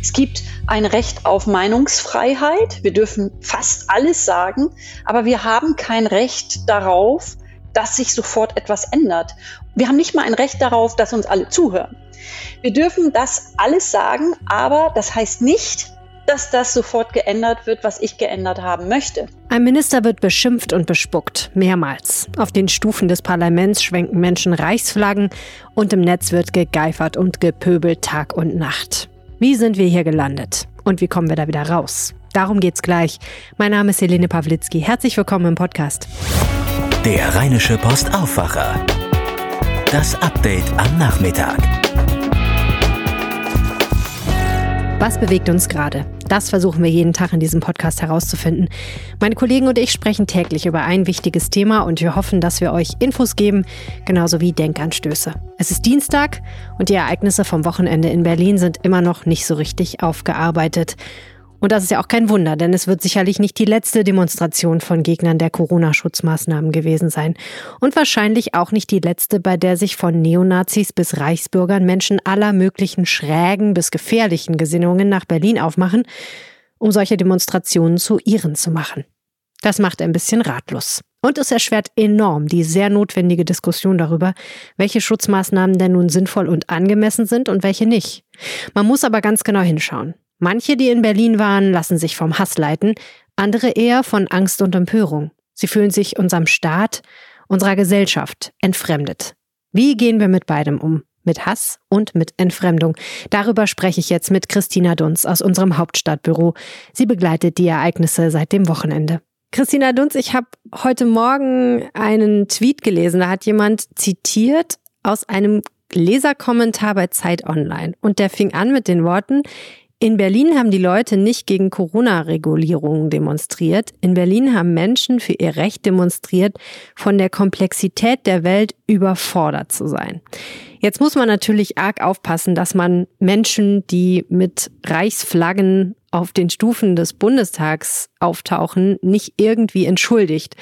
Es gibt ein Recht auf Meinungsfreiheit. Wir dürfen fast alles sagen, aber wir haben kein Recht darauf, dass sich sofort etwas ändert. Wir haben nicht mal ein Recht darauf, dass uns alle zuhören. Wir dürfen das alles sagen, aber das heißt nicht, dass das sofort geändert wird, was ich geändert haben möchte. Ein Minister wird beschimpft und bespuckt, mehrmals. Auf den Stufen des Parlaments schwenken Menschen Reichsflaggen und im Netz wird gegeifert und gepöbelt Tag und Nacht. Wie sind wir hier gelandet? Und wie kommen wir da wieder raus? Darum geht's gleich. Mein Name ist Helene Pawlitzki. Herzlich willkommen im Podcast. Der Rheinische Post Aufwacher. Das Update am Nachmittag. Was bewegt uns gerade? Das versuchen wir jeden Tag in diesem Podcast herauszufinden. Meine Kollegen und ich sprechen täglich über ein wichtiges Thema und wir hoffen, dass wir euch Infos geben, genauso wie Denkanstöße. Es ist Dienstag und die Ereignisse vom Wochenende in Berlin sind immer noch nicht so richtig aufgearbeitet. Und das ist ja auch kein Wunder, denn es wird sicherlich nicht die letzte Demonstration von Gegnern der Corona-Schutzmaßnahmen gewesen sein. Und wahrscheinlich auch nicht die letzte, bei der sich von Neonazis bis Reichsbürgern Menschen aller möglichen schrägen bis gefährlichen Gesinnungen nach Berlin aufmachen, um solche Demonstrationen zu ihren zu machen. Das macht ein bisschen ratlos. Und es erschwert enorm die sehr notwendige Diskussion darüber, welche Schutzmaßnahmen denn nun sinnvoll und angemessen sind und welche nicht. Man muss aber ganz genau hinschauen. Manche, die in Berlin waren, lassen sich vom Hass leiten, andere eher von Angst und Empörung. Sie fühlen sich unserem Staat, unserer Gesellschaft entfremdet. Wie gehen wir mit beidem um? Mit Hass und mit Entfremdung. Darüber spreche ich jetzt mit Christina Dunz aus unserem Hauptstadtbüro. Sie begleitet die Ereignisse seit dem Wochenende. Christina Dunz, ich habe heute Morgen einen Tweet gelesen. Da hat jemand zitiert aus einem Leserkommentar bei Zeit Online. Und der fing an mit den Worten, in Berlin haben die Leute nicht gegen Corona-Regulierungen demonstriert. In Berlin haben Menschen für ihr Recht demonstriert, von der Komplexität der Welt überfordert zu sein. Jetzt muss man natürlich arg aufpassen, dass man Menschen, die mit Reichsflaggen auf den Stufen des Bundestags auftauchen, nicht irgendwie entschuldigt.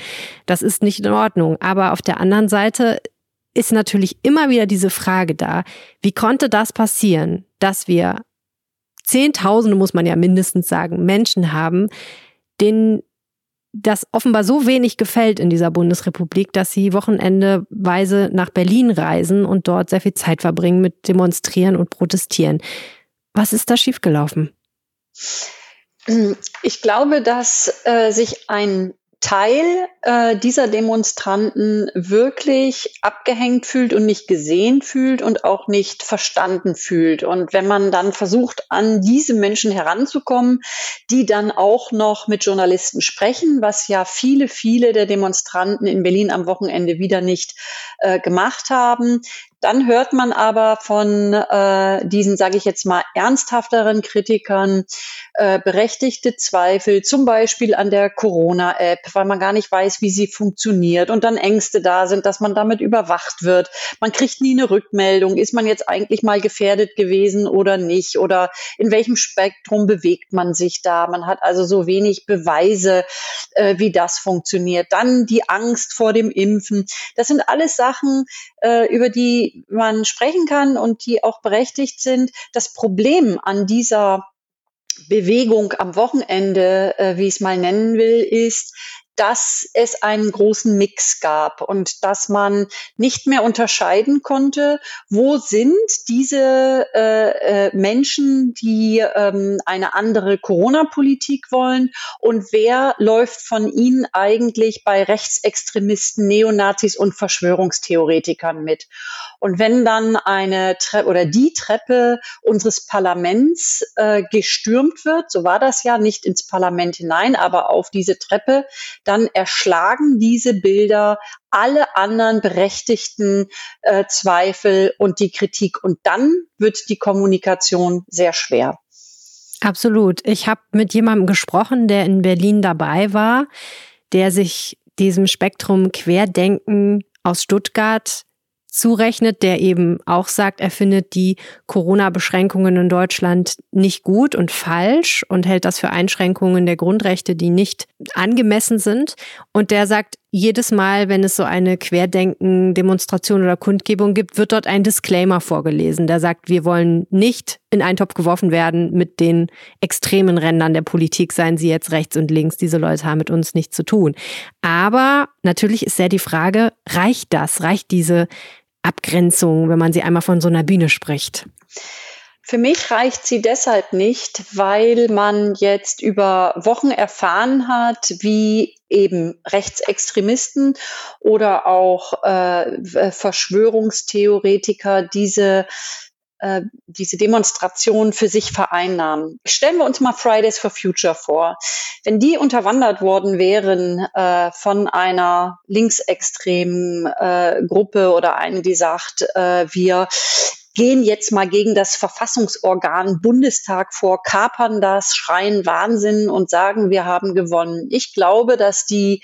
Das ist nicht in Ordnung. Aber auf der anderen Seite ist natürlich immer wieder diese Frage da, wie konnte das passieren, dass wir Zehntausende, muss man ja mindestens sagen, Menschen haben, denen das offenbar so wenig gefällt in dieser Bundesrepublik, dass sie wochenendeweise nach Berlin reisen und dort sehr viel Zeit verbringen mit Demonstrieren und Protestieren. Was ist da schiefgelaufen? Ich glaube, dass äh, sich ein Teil äh, dieser Demonstranten wirklich abgehängt fühlt und nicht gesehen fühlt und auch nicht verstanden fühlt. Und wenn man dann versucht, an diese Menschen heranzukommen, die dann auch noch mit Journalisten sprechen, was ja viele, viele der Demonstranten in Berlin am Wochenende wieder nicht äh, gemacht haben, dann hört man aber von äh, diesen, sage ich jetzt mal, ernsthafteren Kritikern äh, berechtigte Zweifel, zum Beispiel an der Corona-App, weil man gar nicht weiß, wie sie funktioniert und dann Ängste da sind, dass man damit überwacht wird. Man kriegt nie eine Rückmeldung. Ist man jetzt eigentlich mal gefährdet gewesen oder nicht? Oder in welchem Spektrum bewegt man sich da? Man hat also so wenig Beweise, äh, wie das funktioniert. Dann die Angst vor dem Impfen. Das sind alles Sachen, äh, über die man sprechen kann und die auch berechtigt sind. Das Problem an dieser Bewegung am Wochenende, äh, wie ich es mal nennen will, ist, dass es einen großen Mix gab und dass man nicht mehr unterscheiden konnte, wo sind diese äh, äh, Menschen, die ähm, eine andere Corona-Politik wollen und wer läuft von ihnen eigentlich bei Rechtsextremisten, Neonazis und Verschwörungstheoretikern mit. Und wenn dann eine Treppe oder die Treppe unseres Parlaments äh, gestürmt wird, so war das ja nicht ins Parlament hinein, aber auf diese Treppe, dann erschlagen diese Bilder alle anderen berechtigten äh, Zweifel und die Kritik. Und dann wird die Kommunikation sehr schwer. Absolut. Ich habe mit jemandem gesprochen, der in Berlin dabei war, der sich diesem Spektrum Querdenken aus Stuttgart zurechnet, der eben auch sagt, er findet die Corona-Beschränkungen in Deutschland nicht gut und falsch und hält das für Einschränkungen der Grundrechte, die nicht angemessen sind. Und der sagt, jedes Mal, wenn es so eine Querdenken-Demonstration oder Kundgebung gibt, wird dort ein Disclaimer vorgelesen, der sagt, wir wollen nicht in einen Topf geworfen werden mit den extremen Rändern der Politik, seien sie jetzt rechts und links. Diese Leute haben mit uns nichts zu tun. Aber natürlich ist ja die Frage, reicht das? Reicht diese Abgrenzung, wenn man sie einmal von so einer Bühne spricht? Für mich reicht sie deshalb nicht, weil man jetzt über Wochen erfahren hat, wie eben Rechtsextremisten oder auch äh, Verschwörungstheoretiker diese äh, diese Demonstration für sich vereinnahmen. Stellen wir uns mal Fridays for Future vor. Wenn die unterwandert worden wären äh, von einer linksextremen äh, Gruppe oder einen, die sagt, äh, wir gehen jetzt mal gegen das Verfassungsorgan Bundestag vor, kapern das, schreien Wahnsinn und sagen, wir haben gewonnen. Ich glaube, dass die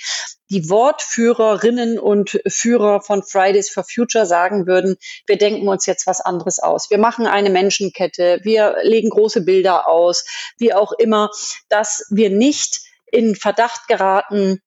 die Wortführerinnen und Führer von Fridays for Future sagen würden, wir denken uns jetzt was anderes aus. Wir machen eine Menschenkette, wir legen große Bilder aus, wie auch immer, dass wir nicht in Verdacht geraten,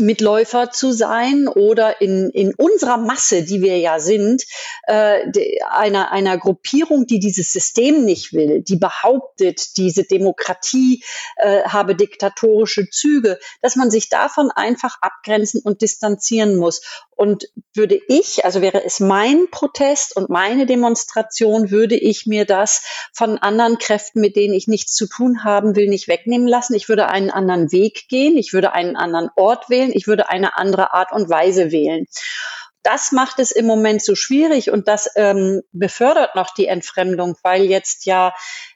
Mitläufer zu sein oder in, in unserer Masse, die wir ja sind, äh, einer, einer Gruppierung, die dieses System nicht will, die behauptet, diese Demokratie äh, habe diktatorische Züge, dass man sich davon einfach abgrenzen und distanzieren muss. Und würde ich, also wäre es mein Protest und meine Demonstration, würde ich mir das von anderen Kräften, mit denen ich nichts zu tun haben will, nicht wegnehmen lassen. Ich würde einen anderen Weg gehen, ich würde einen anderen Ort wählen, ich würde eine andere Art und Weise wählen das macht es im Moment so schwierig und das ähm, befördert noch die Entfremdung, weil jetzt ja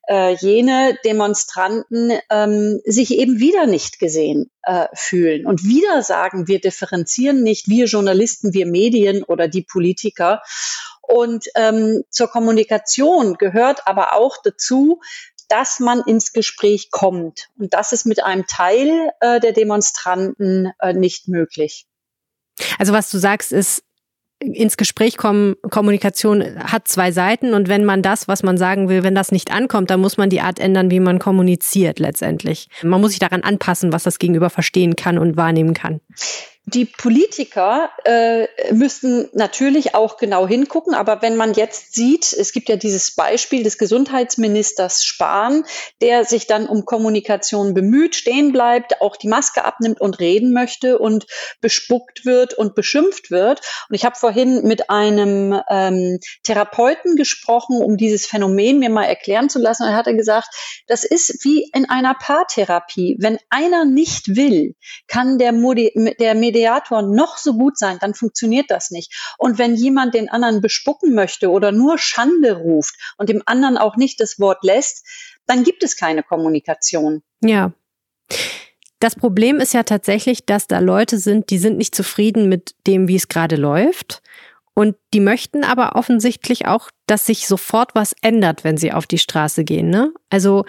äh, jene Demonstranten ähm, sich eben wieder nicht gesehen äh, fühlen und wieder sagen, wir differenzieren nicht, wir Journalisten, wir Medien oder die Politiker. Und ähm, zur Kommunikation gehört aber auch dazu, dass man ins Gespräch kommt. Und das ist mit einem Teil äh, der Demonstranten äh, nicht möglich. Also was du sagst, ist, ins Gespräch kommen, Kommunikation hat zwei Seiten und wenn man das, was man sagen will, wenn das nicht ankommt, dann muss man die Art ändern, wie man kommuniziert letztendlich. Man muss sich daran anpassen, was das Gegenüber verstehen kann und wahrnehmen kann. Die Politiker äh, müssen natürlich auch genau hingucken, aber wenn man jetzt sieht, es gibt ja dieses Beispiel des Gesundheitsministers Spahn, der sich dann um Kommunikation bemüht, stehen bleibt, auch die Maske abnimmt und reden möchte und bespuckt wird und beschimpft wird. Und ich habe vorhin mit einem ähm, Therapeuten gesprochen, um dieses Phänomen mir mal erklären zu lassen. Und er hatte gesagt, das ist wie in einer Paartherapie. Wenn einer nicht will, kann der, Modi der Medizin Mediator noch so gut sein, dann funktioniert das nicht. Und wenn jemand den anderen bespucken möchte oder nur Schande ruft und dem anderen auch nicht das Wort lässt, dann gibt es keine Kommunikation. Ja. Das Problem ist ja tatsächlich, dass da Leute sind, die sind nicht zufrieden mit dem, wie es gerade läuft. Und die möchten aber offensichtlich auch, dass sich sofort was ändert, wenn sie auf die Straße gehen. Ne? Also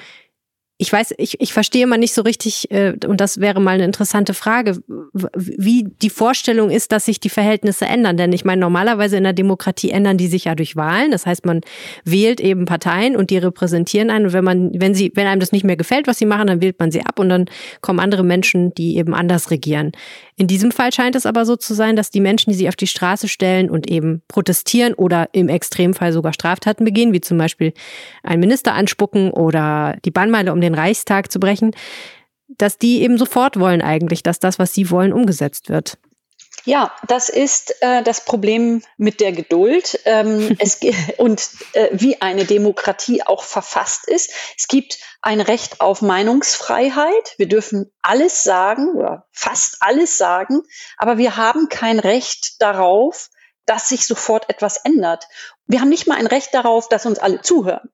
ich weiß, ich, ich verstehe mal nicht so richtig, äh, und das wäre mal eine interessante Frage, wie die Vorstellung ist, dass sich die Verhältnisse ändern. Denn ich meine, normalerweise in der Demokratie ändern die sich ja durch Wahlen. Das heißt, man wählt eben Parteien und die repräsentieren einen. Und wenn man, wenn sie, wenn einem das nicht mehr gefällt, was sie machen, dann wählt man sie ab und dann kommen andere Menschen, die eben anders regieren. In diesem Fall scheint es aber so zu sein, dass die Menschen, die sich auf die Straße stellen und eben protestieren oder im Extremfall sogar Straftaten begehen, wie zum Beispiel einen Minister anspucken oder die Bannmeile um den Reichstag zu brechen, dass die eben sofort wollen eigentlich, dass das, was sie wollen, umgesetzt wird. Ja, das ist äh, das Problem mit der Geduld ähm, es, und äh, wie eine Demokratie auch verfasst ist. Es gibt ein Recht auf Meinungsfreiheit. Wir dürfen alles sagen oder fast alles sagen, aber wir haben kein Recht darauf, dass sich sofort etwas ändert. Wir haben nicht mal ein Recht darauf, dass uns alle zuhören.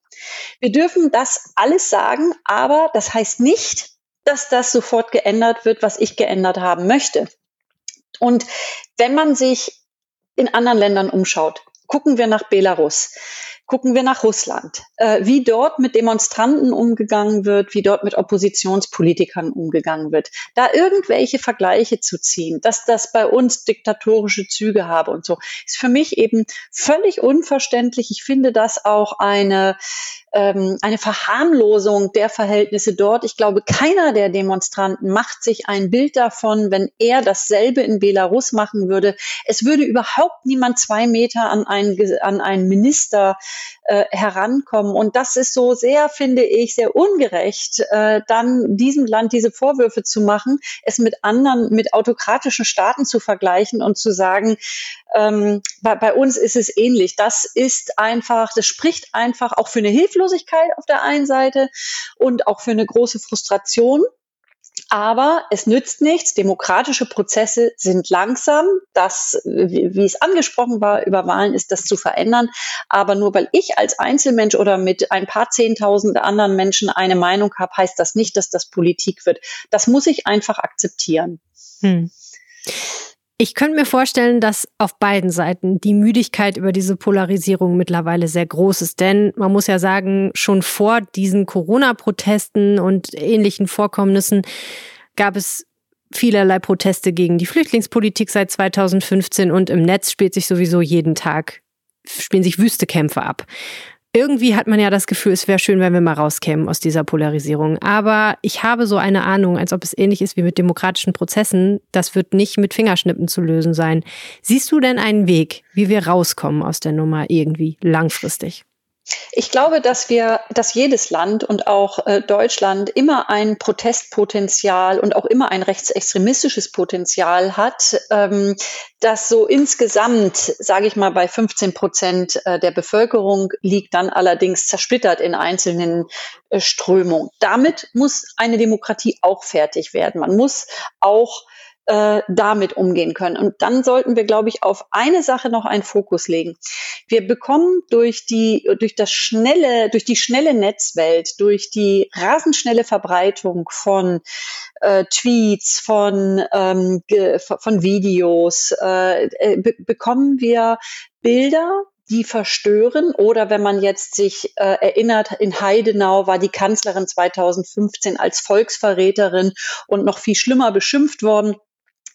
Wir dürfen das alles sagen, aber das heißt nicht, dass das sofort geändert wird, was ich geändert haben möchte. Und wenn man sich in anderen Ländern umschaut, gucken wir nach Belarus. Gucken wir nach Russland, äh, wie dort mit Demonstranten umgegangen wird, wie dort mit Oppositionspolitikern umgegangen wird. Da irgendwelche Vergleiche zu ziehen, dass das bei uns diktatorische Züge habe und so, ist für mich eben völlig unverständlich. Ich finde das auch eine ähm, eine Verharmlosung der Verhältnisse dort. Ich glaube, keiner der Demonstranten macht sich ein Bild davon, wenn er dasselbe in Belarus machen würde. Es würde überhaupt niemand zwei Meter an einen, an einen Minister äh, herankommen. Und das ist so sehr, finde ich, sehr ungerecht, äh, dann diesem Land diese Vorwürfe zu machen, es mit anderen, mit autokratischen Staaten zu vergleichen und zu sagen, ähm, bei, bei uns ist es ähnlich. Das ist einfach, das spricht einfach auch für eine Hilflosigkeit auf der einen Seite und auch für eine große Frustration. Aber es nützt nichts. Demokratische Prozesse sind langsam. Das, wie, wie es angesprochen war, über Wahlen ist das zu verändern. Aber nur weil ich als Einzelmensch oder mit ein paar Zehntausend anderen Menschen eine Meinung habe, heißt das nicht, dass das Politik wird. Das muss ich einfach akzeptieren. Hm. Ich könnte mir vorstellen, dass auf beiden Seiten die Müdigkeit über diese Polarisierung mittlerweile sehr groß ist. Denn man muss ja sagen, schon vor diesen Corona-Protesten und ähnlichen Vorkommnissen gab es vielerlei Proteste gegen die Flüchtlingspolitik seit 2015 und im Netz spielt sich sowieso jeden Tag, spielen sich Wüstekämpfe ab irgendwie hat man ja das Gefühl, es wäre schön, wenn wir mal rauskämen aus dieser Polarisierung. Aber ich habe so eine Ahnung, als ob es ähnlich ist wie mit demokratischen Prozessen. Das wird nicht mit Fingerschnippen zu lösen sein. Siehst du denn einen Weg, wie wir rauskommen aus der Nummer irgendwie langfristig? Ich glaube, dass wir, dass jedes Land und auch äh, Deutschland immer ein Protestpotenzial und auch immer ein rechtsextremistisches Potenzial hat, ähm, das so insgesamt, sage ich mal, bei 15 Prozent äh, der Bevölkerung liegt, dann allerdings zersplittert in einzelnen äh, Strömungen. Damit muss eine Demokratie auch fertig werden. Man muss auch äh, damit umgehen können. Und dann sollten wir, glaube ich, auf eine Sache noch einen Fokus legen. Wir bekommen durch die, durch das schnelle, durch die schnelle Netzwelt, durch die rasenschnelle Verbreitung von äh, Tweets, von, ähm, von Videos, äh, äh, be bekommen wir Bilder, die verstören. Oder wenn man jetzt sich äh, erinnert, in Heidenau war die Kanzlerin 2015 als Volksverräterin und noch viel schlimmer beschimpft worden.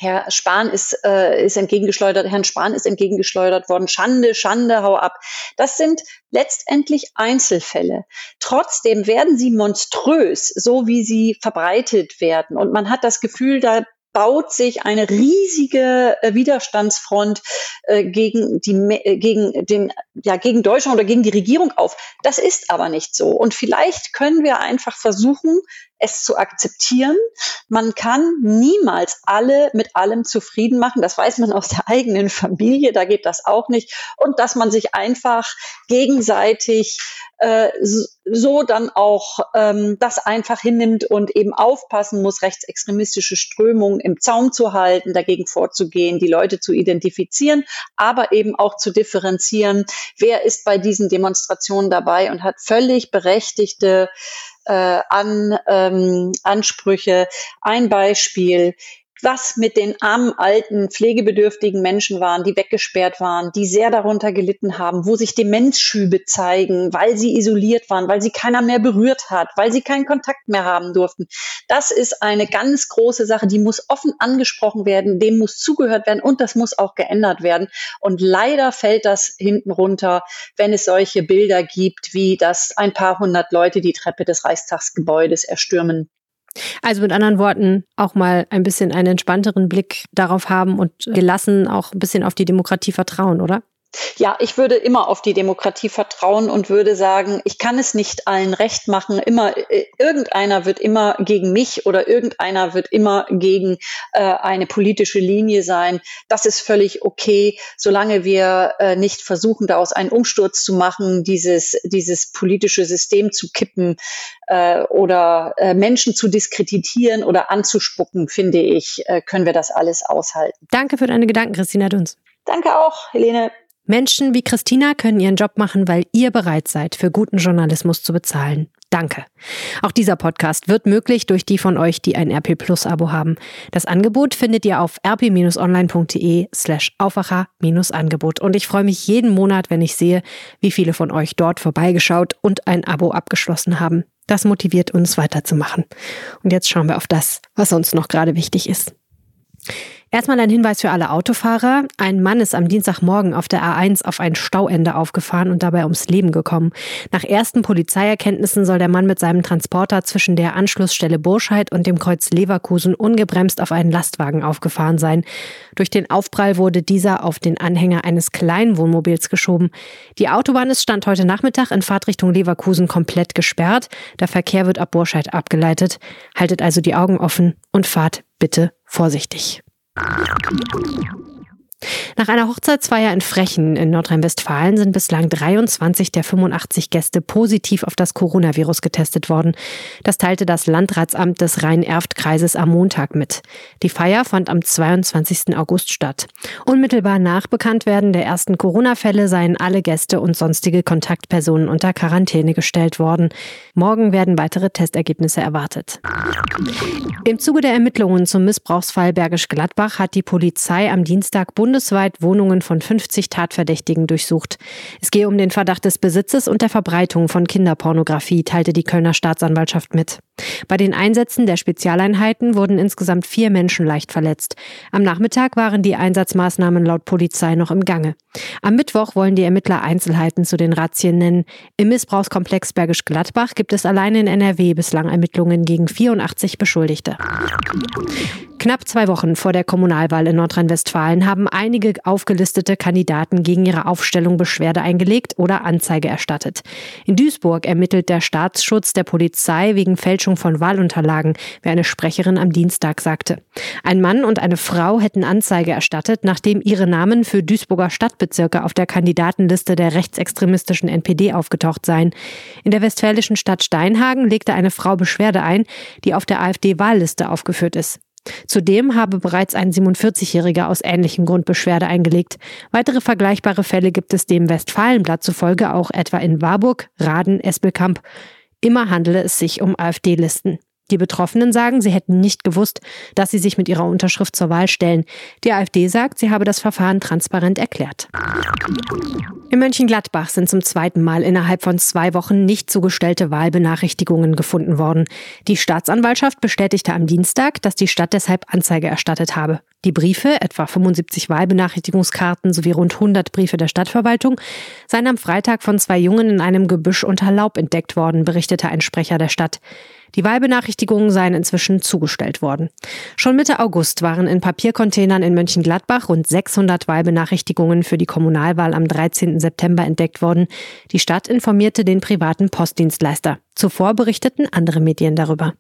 Herr Spahn ist, äh, ist entgegengeschleudert, Herrn Spahn ist entgegengeschleudert worden. Schande, Schande, hau ab. Das sind letztendlich Einzelfälle. Trotzdem werden sie monströs, so wie sie verbreitet werden. Und man hat das Gefühl, da baut sich eine riesige äh, Widerstandsfront äh, gegen die äh, gegen den ja gegen Deutschland oder gegen die Regierung auf. Das ist aber nicht so und vielleicht können wir einfach versuchen, es zu akzeptieren. Man kann niemals alle mit allem zufrieden machen. Das weiß man aus der eigenen Familie, da geht das auch nicht. Und dass man sich einfach gegenseitig äh, so dann auch ähm, das einfach hinnimmt und eben aufpassen muss, rechtsextremistische Strömungen im Zaum zu halten, dagegen vorzugehen, die Leute zu identifizieren, aber eben auch zu differenzieren, wer ist bei diesen Demonstrationen dabei und hat völlig berechtigte äh, an ähm, Ansprüche. Ein Beispiel was mit den armen, alten, pflegebedürftigen Menschen waren, die weggesperrt waren, die sehr darunter gelitten haben, wo sich Demenzschübe zeigen, weil sie isoliert waren, weil sie keiner mehr berührt hat, weil sie keinen Kontakt mehr haben durften. Das ist eine ganz große Sache, die muss offen angesprochen werden, dem muss zugehört werden und das muss auch geändert werden. Und leider fällt das hinten runter, wenn es solche Bilder gibt, wie dass ein paar hundert Leute die Treppe des Reichstagsgebäudes erstürmen. Also mit anderen Worten, auch mal ein bisschen einen entspannteren Blick darauf haben und gelassen auch ein bisschen auf die Demokratie vertrauen, oder? Ja, ich würde immer auf die Demokratie vertrauen und würde sagen, ich kann es nicht allen recht machen. Immer äh, irgendeiner wird immer gegen mich oder irgendeiner wird immer gegen äh, eine politische Linie sein. Das ist völlig okay, solange wir äh, nicht versuchen, daraus einen Umsturz zu machen, dieses dieses politische System zu kippen äh, oder äh, Menschen zu diskreditieren oder anzuspucken. Finde ich, äh, können wir das alles aushalten. Danke für deine Gedanken, Christina Dunz. Danke auch, Helene. Menschen wie Christina können ihren Job machen, weil ihr bereit seid, für guten Journalismus zu bezahlen. Danke. Auch dieser Podcast wird möglich durch die von euch, die ein RP Plus Abo haben. Das Angebot findet ihr auf rp-online.de slash Aufwacher-Angebot. Und ich freue mich jeden Monat, wenn ich sehe, wie viele von euch dort vorbeigeschaut und ein Abo abgeschlossen haben. Das motiviert uns weiterzumachen. Und jetzt schauen wir auf das, was uns noch gerade wichtig ist. Erstmal ein Hinweis für alle Autofahrer. Ein Mann ist am Dienstagmorgen auf der A1 auf ein Stauende aufgefahren und dabei ums Leben gekommen. Nach ersten Polizeierkenntnissen soll der Mann mit seinem Transporter zwischen der Anschlussstelle Burscheid und dem Kreuz Leverkusen ungebremst auf einen Lastwagen aufgefahren sein. Durch den Aufprall wurde dieser auf den Anhänger eines kleinen Wohnmobils geschoben. Die Autobahn ist Stand heute Nachmittag in Fahrtrichtung Leverkusen komplett gesperrt. Der Verkehr wird ab Burscheid abgeleitet. Haltet also die Augen offen und fahrt bitte vorsichtig. Thank you. Nach einer Hochzeitsfeier in Frechen in Nordrhein-Westfalen sind bislang 23 der 85 Gäste positiv auf das Coronavirus getestet worden. Das teilte das Landratsamt des Rhein-Erft-Kreises am Montag mit. Die Feier fand am 22. August statt. Unmittelbar nach Bekanntwerden der ersten Corona-Fälle seien alle Gäste und sonstige Kontaktpersonen unter Quarantäne gestellt worden. Morgen werden weitere Testergebnisse erwartet. Im Zuge der Ermittlungen zum Missbrauchsfall Bergisch Gladbach hat die Polizei am Dienstag Bund bundesweit Wohnungen von 50 Tatverdächtigen durchsucht. Es gehe um den Verdacht des Besitzes und der Verbreitung von Kinderpornografie, teilte die Kölner Staatsanwaltschaft mit. Bei den Einsätzen der Spezialeinheiten wurden insgesamt vier Menschen leicht verletzt. Am Nachmittag waren die Einsatzmaßnahmen laut Polizei noch im Gange. Am Mittwoch wollen die Ermittler Einzelheiten zu den Razzien nennen. Im Missbrauchskomplex Bergisch Gladbach gibt es allein in NRW bislang Ermittlungen gegen 84 Beschuldigte. Knapp zwei Wochen vor der Kommunalwahl in Nordrhein-Westfalen haben einige aufgelistete Kandidaten gegen ihre Aufstellung Beschwerde eingelegt oder Anzeige erstattet. In Duisburg ermittelt der Staatsschutz der Polizei wegen Fälschung von Wahlunterlagen, wie eine Sprecherin am Dienstag sagte. Ein Mann und eine Frau hätten Anzeige erstattet, nachdem ihre Namen für Duisburger Stadtbezirke auf der Kandidatenliste der rechtsextremistischen NPD aufgetaucht seien. In der westfälischen Stadt Steinhagen legte eine Frau Beschwerde ein, die auf der AfD-Wahlliste aufgeführt ist. Zudem habe bereits ein 47-Jähriger aus ähnlichem Grund Beschwerde eingelegt. Weitere vergleichbare Fälle gibt es dem Westfalenblatt zufolge auch etwa in Warburg, Raden, Espelkamp. Immer handele es sich um AfD-Listen. Die Betroffenen sagen, sie hätten nicht gewusst, dass sie sich mit ihrer Unterschrift zur Wahl stellen. Die AfD sagt, sie habe das Verfahren transparent erklärt. In Mönchengladbach sind zum zweiten Mal innerhalb von zwei Wochen nicht zugestellte Wahlbenachrichtigungen gefunden worden. Die Staatsanwaltschaft bestätigte am Dienstag, dass die Stadt deshalb Anzeige erstattet habe. Die Briefe, etwa 75 Wahlbenachrichtigungskarten sowie rund 100 Briefe der Stadtverwaltung, seien am Freitag von zwei Jungen in einem Gebüsch unter Laub entdeckt worden, berichtete ein Sprecher der Stadt. Die Wahlbenachrichtigungen seien inzwischen zugestellt worden. Schon Mitte August waren in Papiercontainern in Mönchengladbach rund 600 Wahlbenachrichtigungen für die Kommunalwahl am 13. September entdeckt worden. Die Stadt informierte den privaten Postdienstleister. Zuvor berichteten andere Medien darüber.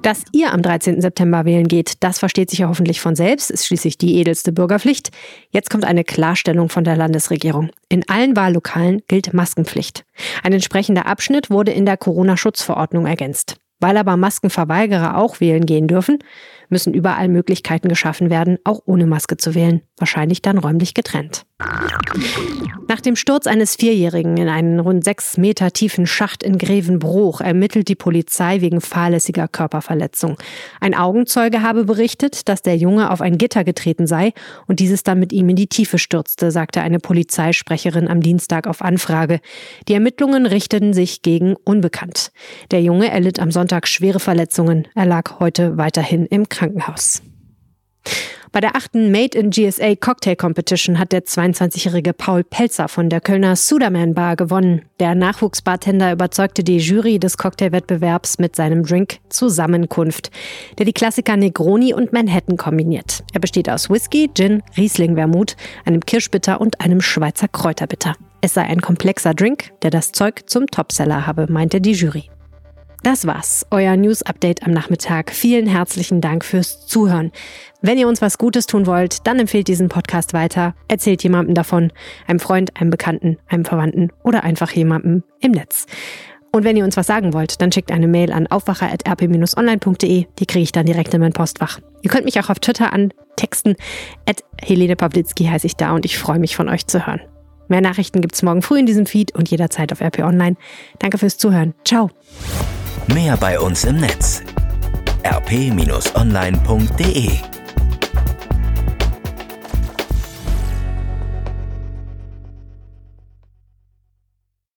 Dass ihr am 13. September wählen geht, das versteht sich ja hoffentlich von selbst, ist schließlich die edelste Bürgerpflicht. Jetzt kommt eine Klarstellung von der Landesregierung. In allen Wahllokalen gilt Maskenpflicht. Ein entsprechender Abschnitt wurde in der Corona-Schutzverordnung ergänzt. Weil aber Maskenverweigerer auch wählen gehen dürfen, müssen überall Möglichkeiten geschaffen werden, auch ohne Maske zu wählen, wahrscheinlich dann räumlich getrennt. Nach dem Sturz eines Vierjährigen in einen rund sechs Meter tiefen Schacht in Grevenbruch ermittelt die Polizei wegen fahrlässiger Körperverletzung. Ein Augenzeuge habe berichtet, dass der Junge auf ein Gitter getreten sei und dieses dann mit ihm in die Tiefe stürzte, sagte eine Polizeisprecherin am Dienstag auf Anfrage. Die Ermittlungen richteten sich gegen Unbekannt. Der Junge erlitt am Sonntag schwere Verletzungen. Er lag heute weiterhin im Krankenhaus. Bei der achten Made in GSA Cocktail Competition hat der 22-jährige Paul Pelzer von der Kölner Suderman Bar gewonnen. Der Nachwuchsbartender überzeugte die Jury des Cocktailwettbewerbs mit seinem Drink Zusammenkunft, der die Klassiker Negroni und Manhattan kombiniert. Er besteht aus Whisky, Gin, Riesling Vermut, einem Kirschbitter und einem Schweizer Kräuterbitter. Es sei ein komplexer Drink, der das Zeug zum Topseller habe, meinte die Jury. Das war's, euer News Update am Nachmittag. Vielen herzlichen Dank fürs Zuhören. Wenn ihr uns was Gutes tun wollt, dann empfehlt diesen Podcast weiter, erzählt jemandem davon, einem Freund, einem Bekannten, einem Verwandten oder einfach jemandem im Netz. Und wenn ihr uns was sagen wollt, dann schickt eine Mail an aufwacher.rp-online.de. Die kriege ich dann direkt in mein Postfach. Ihr könnt mich auch auf Twitter antexten. At Helene Pawlitzki heiße ich da und ich freue mich von euch zu hören. Mehr Nachrichten gibt's morgen früh in diesem Feed und jederzeit auf RP Online. Danke fürs Zuhören. Ciao. Mehr bei uns im Netz. rp-online.de